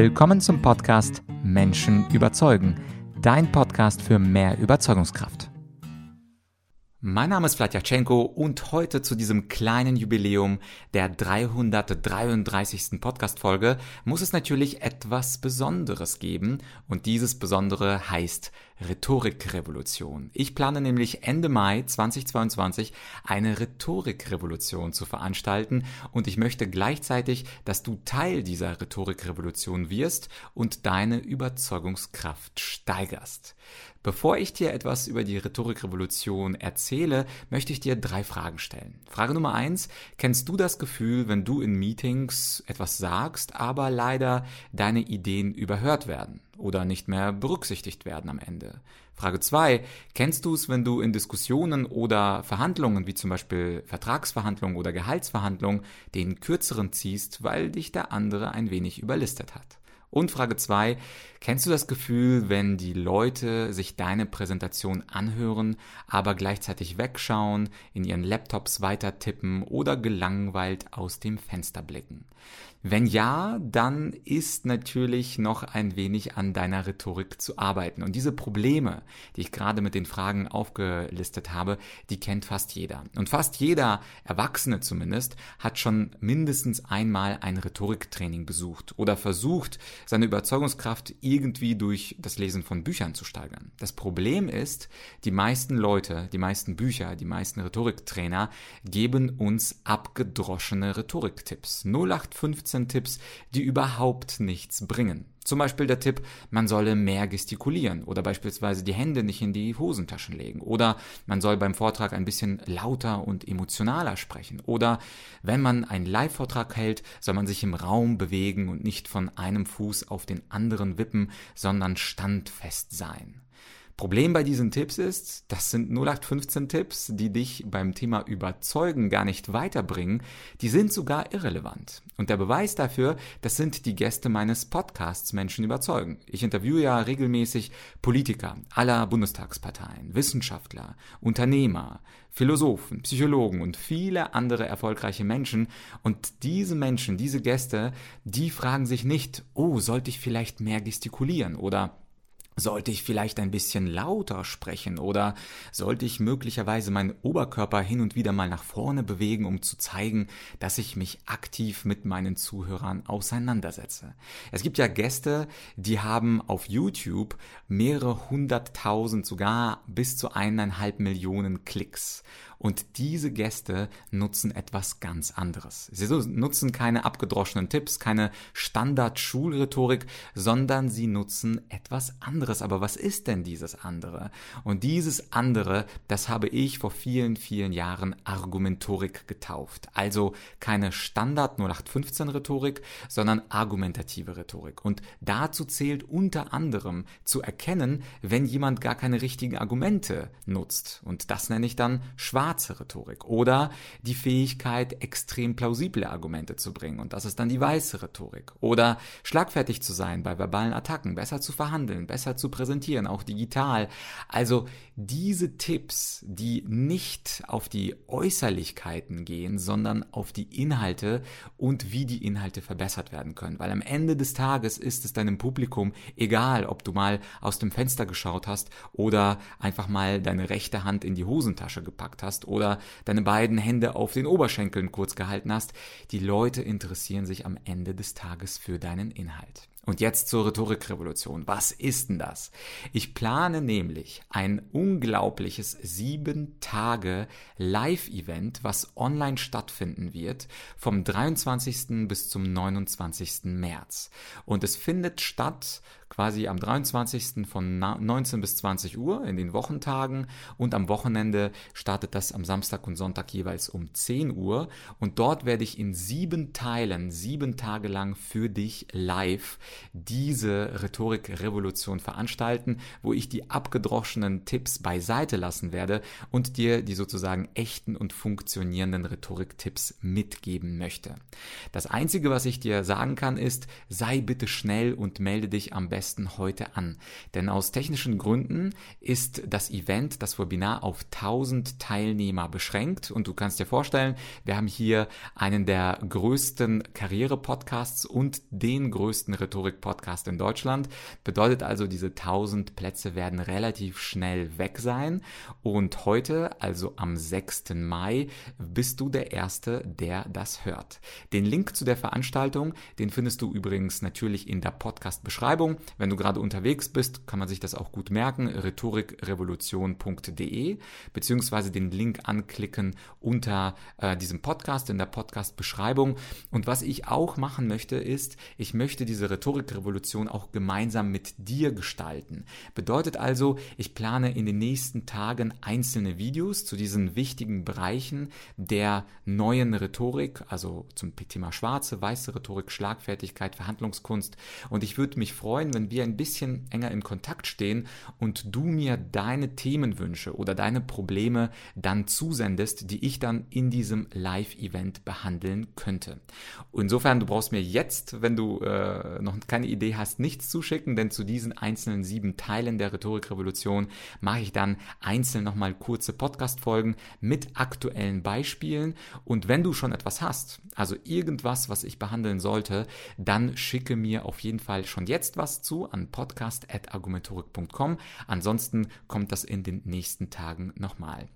Willkommen zum Podcast Menschen überzeugen, dein Podcast für mehr Überzeugungskraft. Mein Name ist Vladyachenko und heute zu diesem kleinen Jubiläum der 333. Podcast-Folge muss es natürlich etwas Besonderes geben und dieses Besondere heißt Rhetorikrevolution. Ich plane nämlich Ende Mai 2022 eine Rhetorikrevolution zu veranstalten und ich möchte gleichzeitig, dass du Teil dieser Rhetorikrevolution wirst und deine Überzeugungskraft steigerst. Bevor ich dir etwas über die Rhetorikrevolution erzähle, möchte ich dir drei Fragen stellen. Frage Nummer eins, kennst du das Gefühl, wenn du in Meetings etwas sagst, aber leider deine Ideen überhört werden? Oder nicht mehr berücksichtigt werden am Ende. Frage zwei: Kennst du es, wenn du in Diskussionen oder Verhandlungen, wie zum Beispiel Vertragsverhandlungen oder Gehaltsverhandlungen, den kürzeren ziehst, weil dich der andere ein wenig überlistet hat? Und Frage zwei: Kennst du das Gefühl, wenn die Leute sich deine Präsentation anhören, aber gleichzeitig wegschauen, in ihren Laptops weiter tippen oder gelangweilt aus dem Fenster blicken? Wenn ja, dann ist natürlich noch ein wenig an deiner Rhetorik zu arbeiten. Und diese Probleme, die ich gerade mit den Fragen aufgelistet habe, die kennt fast jeder. Und fast jeder Erwachsene zumindest hat schon mindestens einmal ein Rhetoriktraining besucht oder versucht, seine Überzeugungskraft irgendwie durch das Lesen von Büchern zu steigern. Das Problem ist, die meisten Leute, die meisten Bücher, die meisten Rhetoriktrainer geben uns abgedroschene Rhetoriktipps. 0815 Tipps, die überhaupt nichts bringen. Zum Beispiel der Tipp, man solle mehr gestikulieren oder beispielsweise die Hände nicht in die Hosentaschen legen oder man soll beim Vortrag ein bisschen lauter und emotionaler sprechen oder wenn man einen Live-Vortrag hält, soll man sich im Raum bewegen und nicht von einem Fuß auf den anderen wippen, sondern standfest sein. Problem bei diesen Tipps ist, das sind 0815 Tipps, die dich beim Thema Überzeugen gar nicht weiterbringen, die sind sogar irrelevant. Und der Beweis dafür, das sind die Gäste meines Podcasts Menschen überzeugen. Ich interviewe ja regelmäßig Politiker aller Bundestagsparteien, Wissenschaftler, Unternehmer, Philosophen, Psychologen und viele andere erfolgreiche Menschen. Und diese Menschen, diese Gäste, die fragen sich nicht, oh, sollte ich vielleicht mehr gestikulieren oder sollte ich vielleicht ein bisschen lauter sprechen oder sollte ich möglicherweise meinen Oberkörper hin und wieder mal nach vorne bewegen, um zu zeigen, dass ich mich aktiv mit meinen Zuhörern auseinandersetze? Es gibt ja Gäste, die haben auf YouTube mehrere hunderttausend, sogar bis zu eineinhalb Millionen Klicks. Und diese Gäste nutzen etwas ganz anderes. Sie nutzen keine abgedroschenen Tipps, keine Standard-Schulrhetorik, sondern sie nutzen etwas anderes. Aber was ist denn dieses andere? Und dieses andere, das habe ich vor vielen, vielen Jahren Argumentorik getauft. Also keine Standard 0815 Rhetorik, sondern argumentative Rhetorik. Und dazu zählt unter anderem zu erkennen, wenn jemand gar keine richtigen Argumente nutzt. Und das nenne ich dann schwarz schwarze Rhetorik oder die Fähigkeit, extrem plausible Argumente zu bringen und das ist dann die weiße Rhetorik oder schlagfertig zu sein bei verbalen Attacken, besser zu verhandeln, besser zu präsentieren, auch digital. Also diese Tipps, die nicht auf die Äußerlichkeiten gehen, sondern auf die Inhalte und wie die Inhalte verbessert werden können, weil am Ende des Tages ist es deinem Publikum egal, ob du mal aus dem Fenster geschaut hast oder einfach mal deine rechte Hand in die Hosentasche gepackt hast oder deine beiden Hände auf den Oberschenkeln kurz gehalten hast. Die Leute interessieren sich am Ende des Tages für deinen Inhalt. Und jetzt zur Rhetorikrevolution. Was ist denn das? Ich plane nämlich ein unglaubliches sieben Tage Live-Event, was online stattfinden wird, vom 23. bis zum 29. März. Und es findet statt quasi am 23. von 19 bis 20 Uhr in den Wochentagen und am Wochenende startet das am Samstag und Sonntag jeweils um 10 Uhr und dort werde ich in sieben Teilen, sieben Tage lang für dich live diese Rhetorikrevolution veranstalten, wo ich die abgedroschenen Tipps beiseite lassen werde und dir die sozusagen echten und funktionierenden Rhetoriktipps mitgeben möchte. Das Einzige, was ich dir sagen kann, ist, sei bitte schnell und melde dich am besten heute an. Denn aus technischen Gründen ist das Event, das Webinar auf 1000 Teilnehmer beschränkt und du kannst dir vorstellen, wir haben hier einen der größten Karriere-Podcasts und den größten Rhetorik Rhetorik-Podcast in Deutschland. Bedeutet also, diese 1000 Plätze werden relativ schnell weg sein. Und heute, also am 6. Mai, bist du der Erste, der das hört. Den Link zu der Veranstaltung, den findest du übrigens natürlich in der Podcast-Beschreibung. Wenn du gerade unterwegs bist, kann man sich das auch gut merken, rhetorikrevolution.de, beziehungsweise den Link anklicken unter äh, diesem Podcast in der Podcast-Beschreibung. Und was ich auch machen möchte, ist, ich möchte diese Rhetorikrevolution auch gemeinsam mit dir gestalten. Bedeutet also, ich plane in den nächsten Tagen einzelne Videos zu diesen wichtigen Bereichen der neuen Rhetorik, also zum Thema schwarze, weiße Rhetorik, Schlagfertigkeit, Verhandlungskunst. Und ich würde mich freuen, wenn wir ein bisschen enger in Kontakt stehen und du mir deine Themenwünsche oder deine Probleme dann zusendest, die ich dann in diesem Live-Event behandeln könnte. Insofern, du brauchst mir jetzt, wenn du äh, noch keine Idee hast, nichts zuschicken, denn zu diesen einzelnen sieben Teilen der Rhetorikrevolution mache ich dann einzeln nochmal kurze Podcast-Folgen mit aktuellen Beispielen. Und wenn du schon etwas hast, also irgendwas, was ich behandeln sollte, dann schicke mir auf jeden Fall schon jetzt was zu an podcast.argumentorik.com. Ansonsten kommt das in den nächsten Tagen nochmal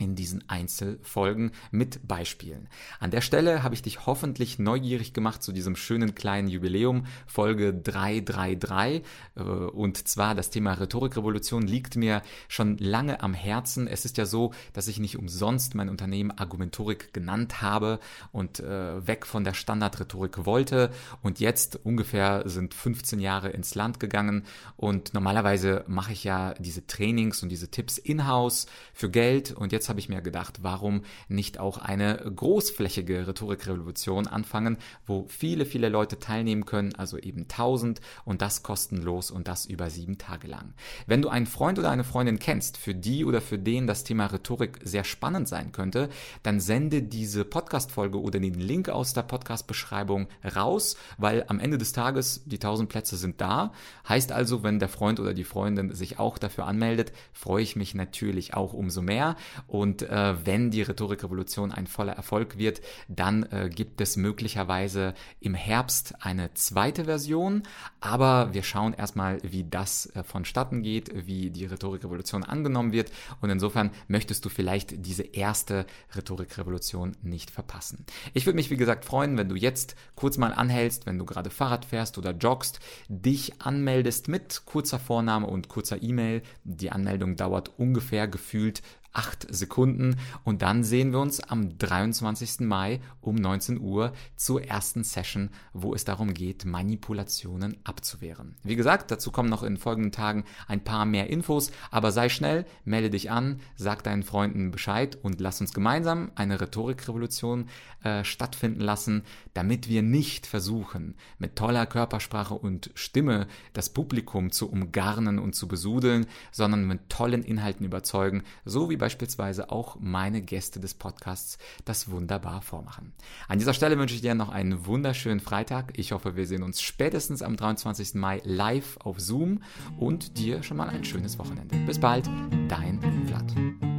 in diesen Einzelfolgen mit Beispielen. An der Stelle habe ich dich hoffentlich neugierig gemacht zu diesem schönen kleinen Jubiläum, Folge 333. Äh, und zwar das Thema Rhetorikrevolution liegt mir schon lange am Herzen. Es ist ja so, dass ich nicht umsonst mein Unternehmen Argumentorik genannt habe und äh, weg von der Standardrhetorik wollte. Und jetzt ungefähr sind 15 Jahre ins Land gegangen. Und normalerweise mache ich ja diese Trainings und diese Tipps in-house für Geld. Und jetzt habe ich mir gedacht, warum nicht auch eine großflächige Rhetorikrevolution anfangen, wo viele, viele Leute teilnehmen können, also eben 1000 und das kostenlos und das über sieben Tage lang. Wenn du einen Freund oder eine Freundin kennst, für die oder für den das Thema Rhetorik sehr spannend sein könnte, dann sende diese Podcast-Folge oder den Link aus der Podcast-Beschreibung raus, weil am Ende des Tages die 1000 Plätze sind da. Heißt also, wenn der Freund oder die Freundin sich auch dafür anmeldet, freue ich mich natürlich auch umso mehr. Und äh, wenn die Rhetorikrevolution ein voller Erfolg wird, dann äh, gibt es möglicherweise im Herbst eine zweite Version. Aber wir schauen erstmal, wie das äh, vonstatten geht, wie die Rhetorikrevolution angenommen wird. Und insofern möchtest du vielleicht diese erste Rhetorikrevolution nicht verpassen. Ich würde mich, wie gesagt, freuen, wenn du jetzt kurz mal anhältst, wenn du gerade Fahrrad fährst oder joggst, dich anmeldest mit kurzer Vorname und kurzer E-Mail. Die Anmeldung dauert ungefähr gefühlt acht Sekunden und dann sehen wir uns am 23. Mai um 19 Uhr zur ersten Session, wo es darum geht, Manipulationen abzuwehren. Wie gesagt, dazu kommen noch in folgenden Tagen ein paar mehr Infos, aber sei schnell, melde dich an, sag deinen Freunden Bescheid und lass uns gemeinsam eine Rhetorikrevolution äh, stattfinden lassen, damit wir nicht versuchen, mit toller Körpersprache und Stimme das Publikum zu umgarnen und zu besudeln, sondern mit tollen Inhalten überzeugen, so wie beispielsweise auch meine Gäste des Podcasts das wunderbar vormachen. An dieser Stelle wünsche ich dir noch einen wunderschönen Freitag. Ich hoffe, wir sehen uns spätestens am 23. Mai live auf Zoom und dir schon mal ein schönes Wochenende. Bis bald, dein Vlad.